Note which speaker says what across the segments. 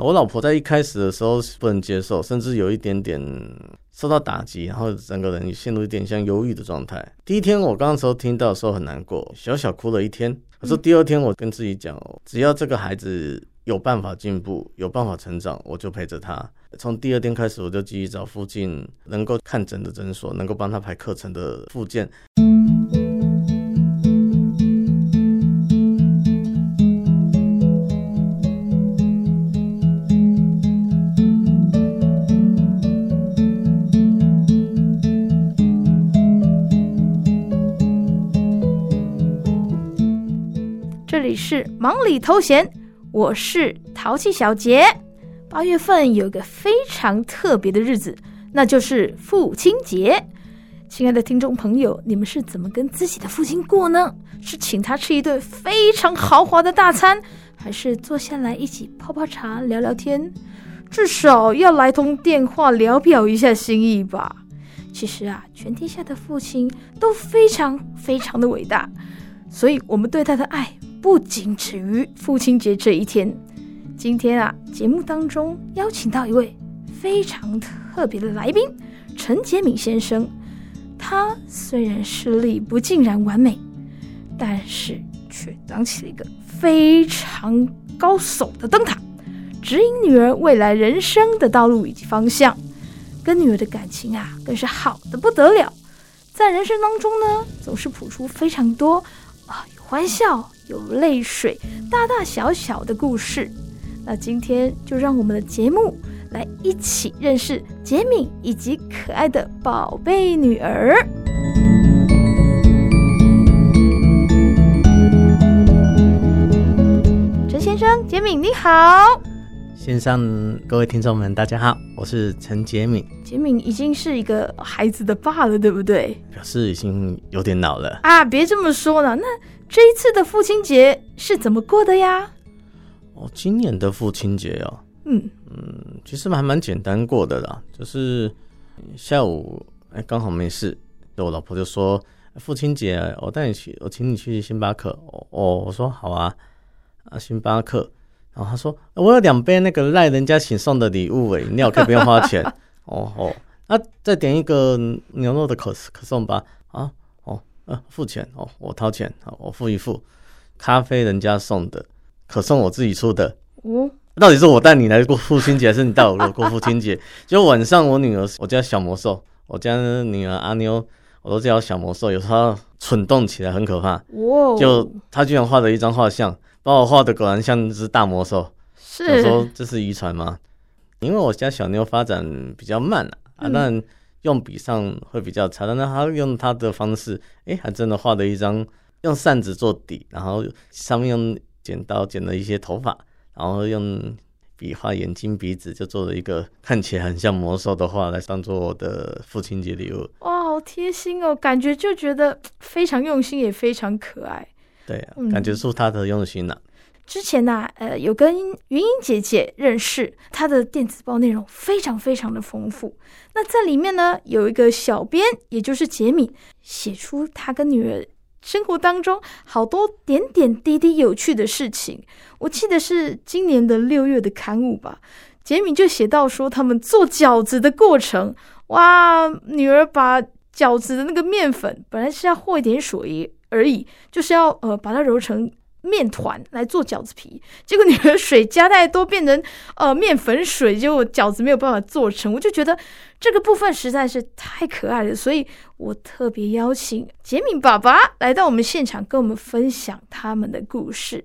Speaker 1: 我老婆在一开始的时候不能接受，甚至有一点点受到打击，然后整个人陷入一点像忧郁的状态。第一天我刚刚时候听到的时候很难过，小小哭了一天。可是第二天我跟自己讲，只要这个孩子有办法进步，有办法成长，我就陪着他。从第二天开始，我就继续找附近能够看诊的诊所，能够帮他排课程的复健。
Speaker 2: 是忙里偷闲，我是淘气小杰。八月份有个非常特别的日子，那就是父亲节。亲爱的听众朋友，你们是怎么跟自己的父亲过呢？是请他吃一顿非常豪华的大餐，还是坐下来一起泡泡茶聊聊天？至少要来通电话聊表一下心意吧。其实啊，全天下的父亲都非常非常的伟大，所以我们对他的爱。不仅止于父亲节这一天，今天啊，节目当中邀请到一位非常特别的来宾，陈杰敏先生。他虽然视力不尽然完美，但是却当起了一个非常高耸的灯塔，指引女儿未来人生的道路以及方向。跟女儿的感情啊，更是好的不得了。在人生当中呢，总是谱出非常多啊，有欢笑。有泪水，大大小小的故事。那今天就让我们的节目来一起认识杰敏以及可爱的宝贝女儿。陈先生，杰敏你好。
Speaker 1: 线上各位听众们，大家好，我是陈杰敏。
Speaker 2: 杰敏已经是一个孩子的爸了，对不对？
Speaker 1: 表示已经有点老了
Speaker 2: 啊！别这么说了，那这一次的父亲节是怎么过的呀？
Speaker 1: 哦，今年的父亲节哦，
Speaker 2: 嗯
Speaker 1: 嗯，其实还蛮简单过的啦，就是下午哎刚好没事，我老婆就说父亲节我带你去，我请你去星巴克。哦，我说好啊，啊星巴克。然后他说：“我有两杯那个赖人家请送的礼物，诶，你可以不用花钱哦 哦。那、啊、再点一个牛肉的可可颂吧。啊哦呃、啊，付钱哦，我掏钱，好，我付一付。咖啡人家送的，可颂我自己出的。嗯，到底是我带你来过父亲节，还是你带我过父亲节？就晚上我女儿，我家小魔兽，我家女儿阿妞，我都叫小魔兽，有时候蠢动起来很可怕。哦，就她居然画了一张画像。”把我画的果然像只大魔兽，是我说这是遗传吗？因为我家小妞发展比较慢啊，啊，当然用笔上会比较差，但是他用她的方式，哎，还真的画了一张用扇子做底，然后上面用剪刀剪了一些头发，然后用笔画眼睛鼻子，就做了一个看起来很像魔兽的画来当做我的父亲节礼物。
Speaker 2: 哇，好贴心哦，感觉就觉得非常用心，也非常可爱。
Speaker 1: 对啊，感觉出他的用心了、啊嗯。
Speaker 2: 之前呢、啊，呃，有跟云英姐姐认识，她的电子报内容非常非常的丰富。那在里面呢，有一个小编，也就是杰米，写出他跟女儿生活当中好多点点滴滴有趣的事情。我记得是今年的六月的刊物吧，杰米就写到说他们做饺子的过程，哇，女儿把饺子的那个面粉本来是要和一点水。而已，就是要呃把它揉成面团来做饺子皮，结果你的水加太多，变成呃面粉水，结果饺子没有办法做成。我就觉得这个部分实在是太可爱了，所以我特别邀请杰敏爸爸来到我们现场，跟我们分享他们的故事。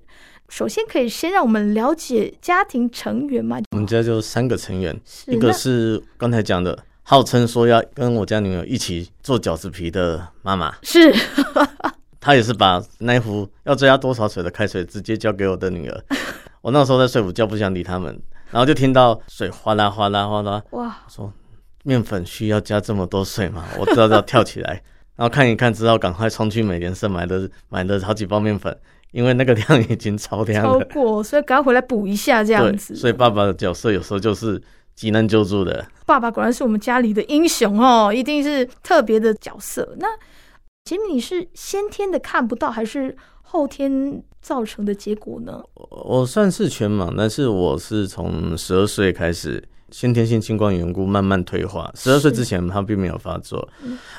Speaker 2: 首先，可以先让我们了解家庭成员吗？
Speaker 1: 我们家就三个成员，一个是刚才讲的，号称说要跟我家女儿一起做饺子皮的妈妈，
Speaker 2: 是。
Speaker 1: 他也是把那一壶要追加多少水的开水直接交给我的女儿。我那时候在睡午觉，不想理他们，然后就听到水哗啦哗啦哗啦。哇！说面粉需要加这么多水吗？我知道要跳起来，然后看一看之后，赶快冲去美联社买了买了好几包面粉，因为那个量已经超量了。超
Speaker 2: 过，所以赶快回来补一下这样子。
Speaker 1: 所以爸爸的角色有时候就是急难救助的。
Speaker 2: 爸爸果然是我们家里的英雄哦，一定是特别的角色。那。洁敏，你是先天的看不到，还是后天造成的结果呢？
Speaker 1: 我算是全盲，但是我是从十二岁开始，先天性青光眼缘故慢慢退化。十二岁之前他并没有发作。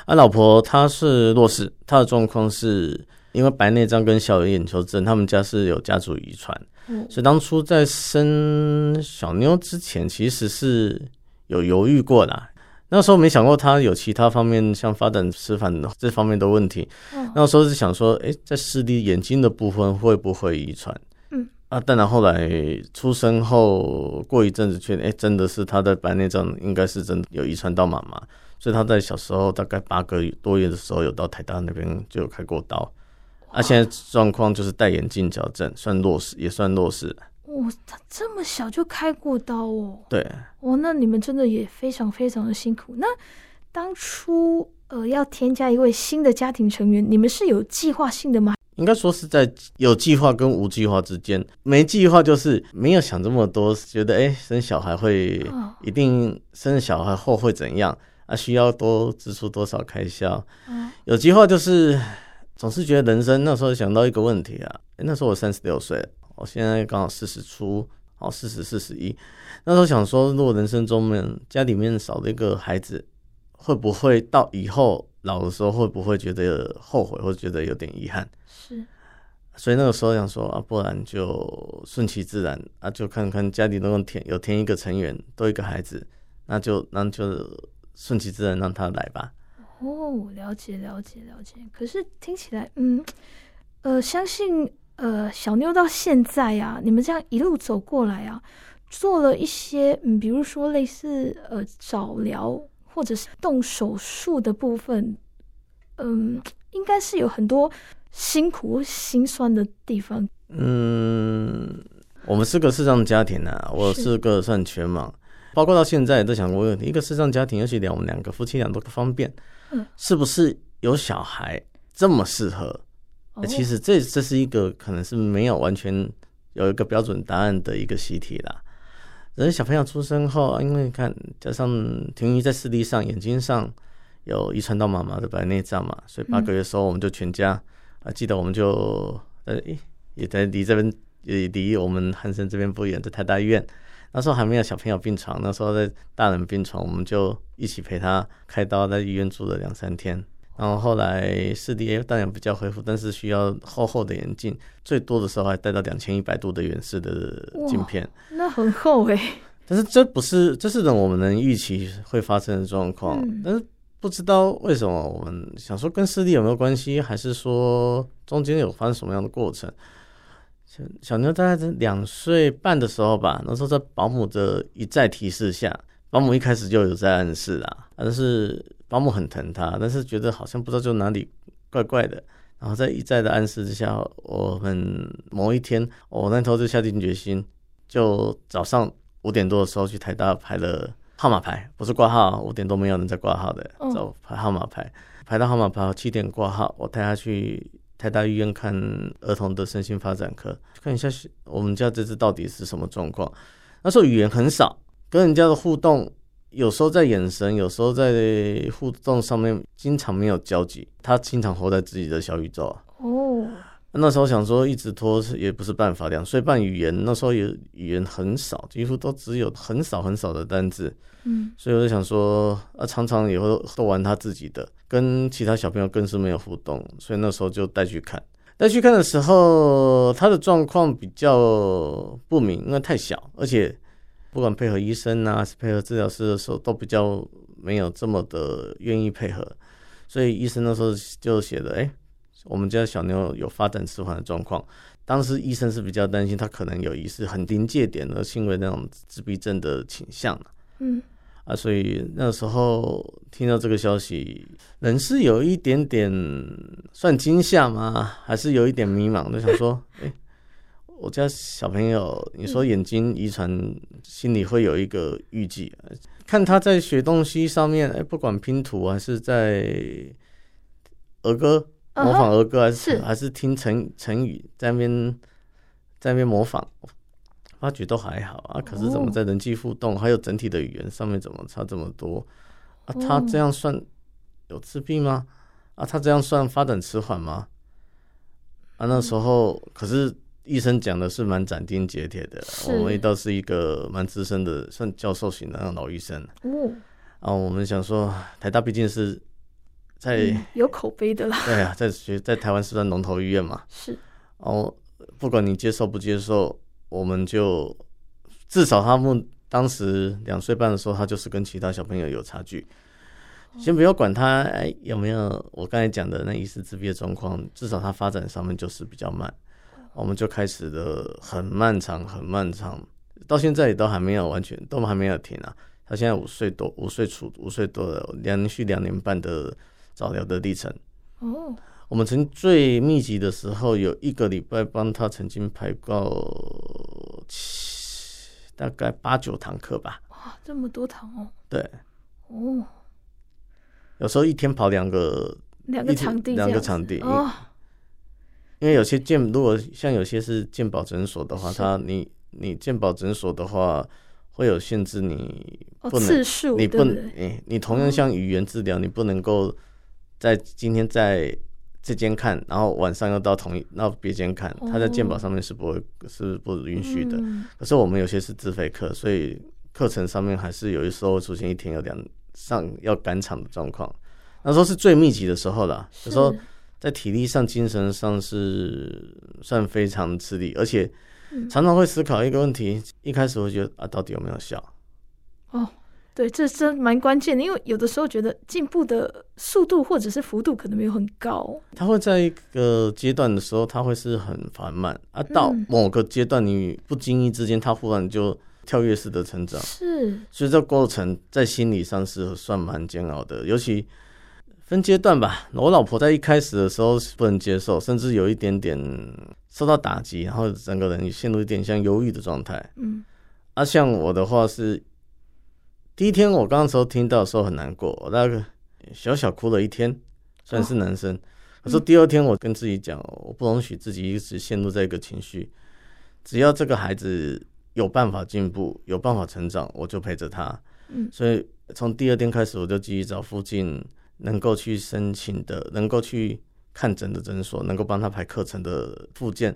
Speaker 1: 啊，老婆她是弱视，她的状况是因为白内障跟小眼球症，他们家是有家族遗传。嗯，所以当初在生小妞之前，其实是有犹豫过的。那时候没想过他有其他方面，像发展迟缓这方面的问题。嗯，那时候是想说，哎，在视力眼睛的部分会不会遗传？嗯，啊，但然后来出生后过一阵子，确定，哎，真的是他的白内障，应该是真的有遗传到妈妈。所以他在小时候大概八个多月的时候，有到台大那边就有开过刀。啊，现在状况就是戴眼镜矫正，算弱视，也算弱视。
Speaker 2: 哇，他这么小就开过刀哦？
Speaker 1: 对，
Speaker 2: 哇，那你们真的也非常非常的辛苦。那当初呃要添加一位新的家庭成员，你们是有计划性的吗？
Speaker 1: 应该说是在有计划跟无计划之间。没计划就是没有想这么多，觉得哎、欸、生小孩会一定生小孩后会怎样啊？需要多支出多少开销？有计划就是总是觉得人生那时候想到一个问题啊，欸、那时候我三十六岁。我现在刚好四十出，哦，四十四十一。那时候想说，如果人生中面家里面少了一个孩子，会不会到以后老的时候会不会觉得后悔，或者觉得有点遗憾？
Speaker 2: 是。
Speaker 1: 所以那个时候想说啊，不然就顺其自然啊，就看看家里能够添有添一个成员，多一个孩子，那就那就顺其自然让他来吧。
Speaker 2: 哦，了解了解了解。可是听起来，嗯，呃，相信。呃，小妞到现在啊，你们这样一路走过来啊，做了一些嗯，比如说类似呃早疗或者是动手术的部分，嗯，应该是有很多辛苦心酸的地方。
Speaker 1: 嗯，我们是个视障家庭啊，我是个算全盲，包括到现在也在想过问题，一个视障家庭，尤其两我们两个夫妻俩都不方便，嗯，是不是有小孩这么适合？其实这这是一个可能是没有完全有一个标准答案的一个习题啦。人小朋友出生后，因为你看加上婷宜在视力上眼睛上有遗传到妈妈的白内障嘛，所以八个月的时候我们就全家啊，记得我们就呃也在离这边也离我们汉森这边不远，在台大医院。那时候还没有小朋友病床，那时候在大人病床，我们就一起陪他开刀，在医院住了两三天。然后后来视力当然比较恢复，但是需要厚厚的眼镜，最多的时候还戴到两千一百度的远视的镜片，
Speaker 2: 那很厚诶。
Speaker 1: 但是这不是，这是等我们能预期会发生的状况。嗯、但是不知道为什么，我们想说跟视力有没有关系，还是说中间有发生什么样的过程？小小妞大概在两岁半的时候吧，那时候在保姆的一再提示下，保姆一开始就有在暗示啦，但是。保姆很疼他，但是觉得好像不知道就哪里怪怪的。然后在一再的暗示之下，我们某一天，我那头就下定决心，就早上五点多的时候去台大排了号码牌，不是挂号，五点多没有人在挂号的，走排号码牌，排到号码牌七点挂号，我带他去台大医院看儿童的身心发展科，看一下我们家这只到底是什么状况。那时候语言很少，跟人家的互动。有时候在眼神，有时候在互动上面，经常没有交集。他经常活在自己的小宇宙啊。哦，那时候想说一直拖也不是办法。两岁半语言，那时候也语言很少，几乎都只有很少很少的单字。嗯，所以我就想说，啊，常常也会都玩他自己的，跟其他小朋友更是没有互动。所以那时候就带去看，带去看的时候，他的状况比较不明，因为太小，而且。不管配合医生啊，还是配合治疗师的时候，都比较没有这么的愿意配合，所以医生那时候就写的，哎，我们家小妞有发展迟缓的状况。当时医生是比较担心他可能有疑似很临界点的轻微那种自闭症的倾向。嗯，啊，所以那时候听到这个消息，人是有一点点算惊吓吗？还是有一点迷茫？就想说，哎。我家小朋友，你说眼睛遗传，心里会有一个预计。看他在学东西上面，哎，不管拼图还是在儿歌模仿儿歌，还是还是听成成语在那边在那边模仿，发觉都还好啊。可是怎么在人际互动还有整体的语言上面怎么差这么多啊？他这样算有自闭吗？啊，他这样算发展迟缓吗？啊，那时候可是医生讲的是蛮斩钉截铁的，我们倒是一个蛮资深的，算教授型的那种老医生。哦，啊，我们想说，台大毕竟是在、
Speaker 2: 嗯、有口碑的啦。
Speaker 1: 对啊，在学在台湾是算龙头医院嘛。
Speaker 2: 是。
Speaker 1: 哦，不管你接受不接受，我们就至少他们当时两岁半的时候，他就是跟其他小朋友有差距。先不要管他哎有没有我刚才讲的那疑似自闭的状况，至少他发展上面就是比较慢，我们就开始了很漫长很漫长，到现在也都还没有完全都还没有停啊。他现在五岁多，五岁出五岁多了，连续两年半的早疗的历程。哦，我们曾经最密集的时候，有一个礼拜帮他曾经排过七大概八九堂课吧。
Speaker 2: 哇，这么多堂哦。
Speaker 1: 对。哦。有时候一天跑两个
Speaker 2: 两个场地，
Speaker 1: 两个场地，哦，因为有些健如果像有些是健保诊所的话，他你你健保诊所的话会有限制，你不能，
Speaker 2: 次数，
Speaker 1: 你不能，你你同样像语言治疗，你不能够在今天在这间看，然后晚上又到同一到别间看，他在健保上面是不会是不允许的。可是我们有些是自费课，所以课程上面还是有的时候会出现一天有两。上要赶场的状况，那时候是最密集的时候了。有时候在体力上、精神上是算非常吃力，而且常常会思考一个问题：一开始会觉得啊，到底有没有效？
Speaker 2: 哦，对，这真蛮关键的，因为有的时候觉得进步的速度或者是幅度可能没有很高。
Speaker 1: 它会在一个阶段的时候，它会是很缓慢啊，到某个阶段你不经意之间，它忽然就。跳跃式的成长
Speaker 2: 是，
Speaker 1: 所以这过程在心理上是算蛮煎熬的，尤其分阶段吧。我老婆在一开始的时候是不能接受，甚至有一点点受到打击，然后整个人陷入一点像忧郁的状态。嗯，啊，像我的话是第一天我刚刚时候听到的时候很难过，我大概小小哭了一天，算是男生。可是第二天我跟自己讲，我不容许自己一直陷入这个情绪，只要这个孩子。有办法进步，有办法成长，我就陪着他。嗯，所以从第二天开始，我就继续找附近能够去申请的、能够去看诊的诊所，能够帮他排课程的附件。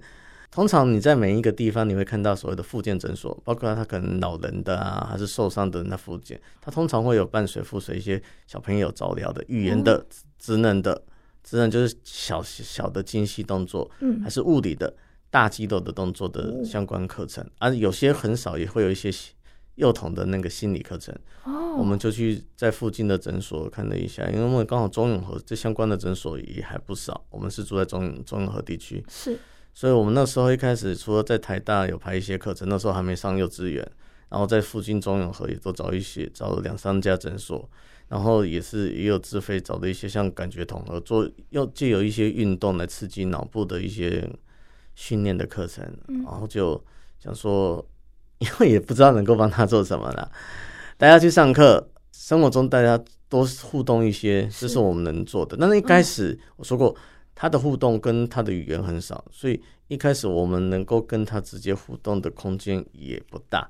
Speaker 1: 通常你在每一个地方，你会看到所谓的附件诊所，包括他可能老人的啊，还是受伤的人的复健，他通常会有伴随附随一些小朋友早疗的、语言的、职能的，职能就是小小的精细动作，嗯，还是物理的。大肌肉的动作的相关课程，啊，有些很少，也会有一些幼童的那个心理课程。哦，我们就去在附近的诊所看了一下，因为我们刚好中永和这相关的诊所也还不少。我们是住在中中永和地区，
Speaker 2: 是，
Speaker 1: 所以我们那时候一开始除了在台大有排一些课程，那时候还没上幼稚园，然后在附近中永和也都找一些，找了两三家诊所，然后也是也有自费找的一些像感觉统合，做要借由一些运动来刺激脑部的一些。训练的课程，然后就想说，因为也不知道能够帮他做什么了。大家去上课，生活中大家多互动一些，这是我们能做的。但是一开始我说过，他的互动跟他的语言很少，所以一开始我们能够跟他直接互动的空间也不大。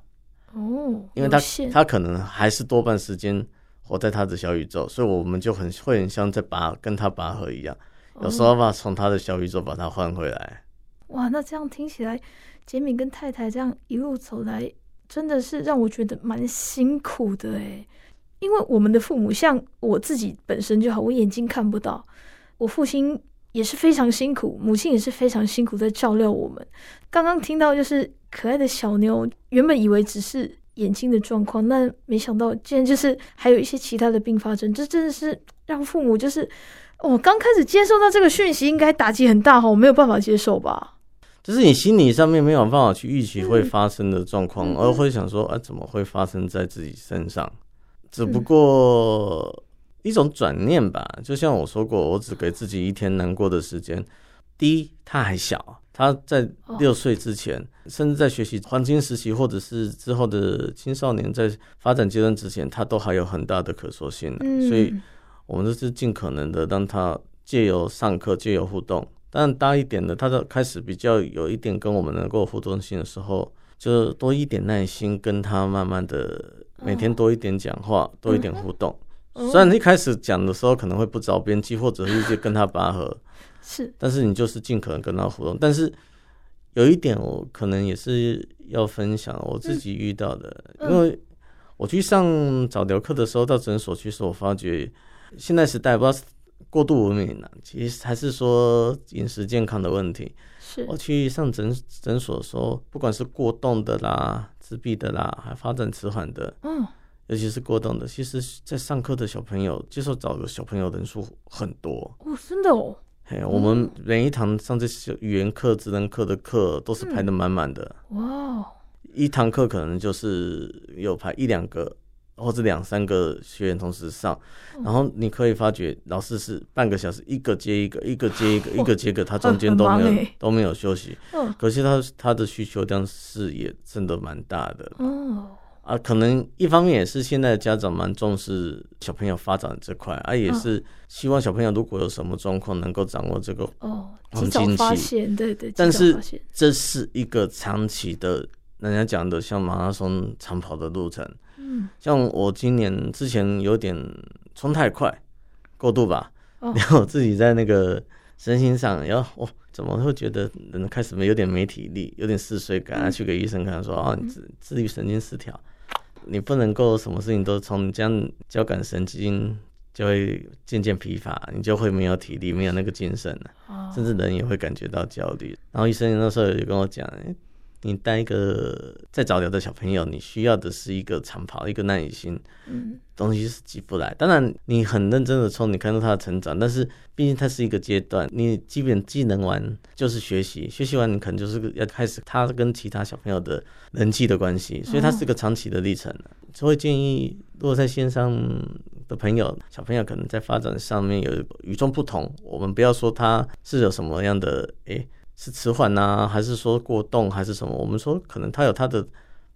Speaker 1: 哦，因为他他可能还是多半时间活在他的小宇宙，所以我们就很会很像在拔跟他拔河一样，有时候把从他的小宇宙把他换回来。
Speaker 2: 哇，那这样听起来，杰米跟太太这样一路走来，真的是让我觉得蛮辛苦的诶。因为我们的父母，像我自己本身就好，我眼睛看不到，我父亲也是非常辛苦，母亲也是非常辛苦在照料我们。刚刚听到就是可爱的小妞，原本以为只是眼睛的状况，那没想到竟然就是还有一些其他的并发症，这真的是让父母就是，我刚开始接受到这个讯息，应该打击很大哈，我没有办法接受吧。
Speaker 1: 就是你心理上面没有办法去预期会发生的状况，而会想说，啊，怎么会发生在自己身上？只不过一种转念吧。就像我说过，我只给自己一天难过的时间。第一，他还小，他在六岁之前，甚至在学习黄金时期，或者是之后的青少年在发展阶段之前，他都还有很大的可塑性。所以，我们就是尽可能的让他借由上课，借由互动。但大一点的，他的开始比较有一点跟我们能够互动性的时候，就多一点耐心，跟他慢慢的每天多一点讲话，哦、多一点互动。嗯、虽然一开始讲的时候可能会不着边际，或者是一直跟他拔河，
Speaker 2: 是，
Speaker 1: 但是你就是尽可能跟他互动。但是有一点，我可能也是要分享我自己遇到的，嗯、因为我去上早疗课的时候，到诊所去时候，我发觉现在时代不知道是过度文明了，其实还是说饮食健康的问题。
Speaker 2: 是
Speaker 1: 我去上诊诊所的时候，不管是过动的啦、自闭的啦，还发展迟缓的，
Speaker 2: 嗯。
Speaker 1: 尤其是过动的，其实，在上课的小朋友接受早的小朋友人数很多
Speaker 2: 哦，真的哦。
Speaker 1: 嘿，我们每一堂上这些语言课、职能课的课都是排得满满的。
Speaker 2: 哇、嗯，
Speaker 1: 一堂课可能就是有排一两个或者两三个学员同时上，
Speaker 2: 嗯、
Speaker 1: 然后你可以发觉老师是半个小时一个接一个，一个接一个，一个接一个，他中间都没有、欸、都没有休息。
Speaker 2: 嗯，
Speaker 1: 可是他他的需求量是也真的蛮大的。
Speaker 2: 哦。
Speaker 1: 啊，可能一方面也是现在的家长蛮重视小朋友发展这块，啊，也是希望小朋友如果有什么状况，能够掌握这个
Speaker 2: 哦，及早发现，对对。
Speaker 1: 但是这是一个长期的，人家讲的像马拉松长跑的路程。
Speaker 2: 嗯，
Speaker 1: 像我今年之前有点冲太快，过度吧，然后我自己在那个身心上，然后哦，怎么会觉得人开始没有点没体力，有点嗜睡感，去给医生看说，哦，你自自律神经失调。你不能够什么事情都从这样交感神经就会渐渐疲乏，你就会没有体力，没有那个精神了，甚至人也会感觉到焦虑。然后医生那时候也跟我讲，你带一个在早疗的小朋友，你需要的是一个长跑，一个耐心，
Speaker 2: 嗯，
Speaker 1: 东西是挤不来。当然，你很认真的冲，你看到他的成长，但是毕竟它是一个阶段，你基本技能完就是学习，学习完你可能就是要开始他跟其他小朋友的人际的关系，所以它是个长期的历程。所以建议，如果在线上的朋友，小朋友可能在发展上面有与众不同，我们不要说他是有什么样的诶。欸是迟缓呐，还是说过动，还是什么？我们说可能他有他的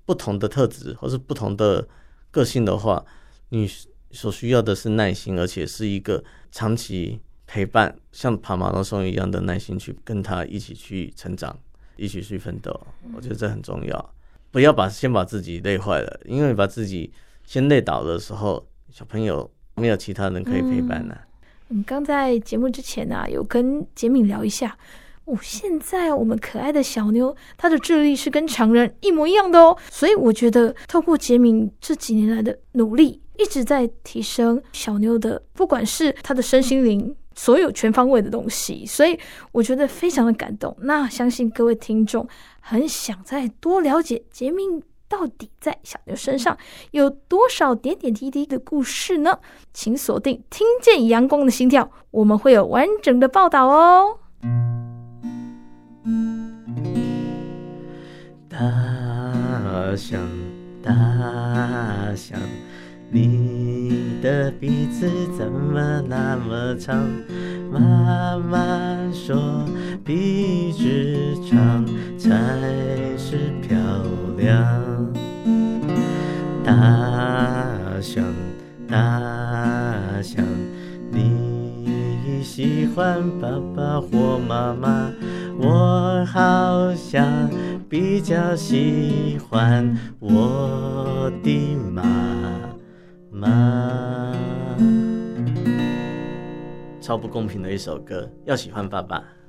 Speaker 1: 不同的特质，或是不同的个性的话，你所需要的是耐心，而且是一个长期陪伴，像跑马拉松一样的耐心去跟他一起去成长，一起去奋斗。我觉得这很重要，不要把先把自己累坏了，因为把自己先累倒的时候，小朋友没有其他人可以陪伴了。
Speaker 2: 嗯，刚在节目之前啊，有跟杰敏聊一下。现在我们可爱的小妞，她的智力是跟常人一模一样的哦。所以我觉得，透过杰明这几年来的努力，一直在提升小妞的，不管是她的身心灵，所有全方位的东西。所以我觉得非常的感动。那相信各位听众很想再多了解杰明到底在小妞身上有多少点点滴滴的故事呢？请锁定听见阳光的心跳，我们会有完整的报道哦。
Speaker 1: 大象，大象，你的鼻子怎么那么长？妈妈说，鼻子长才是漂亮。大象，大象，你喜欢爸爸或妈妈？我好像比较喜欢我的妈妈。超不公平的一首歌，要喜欢爸爸。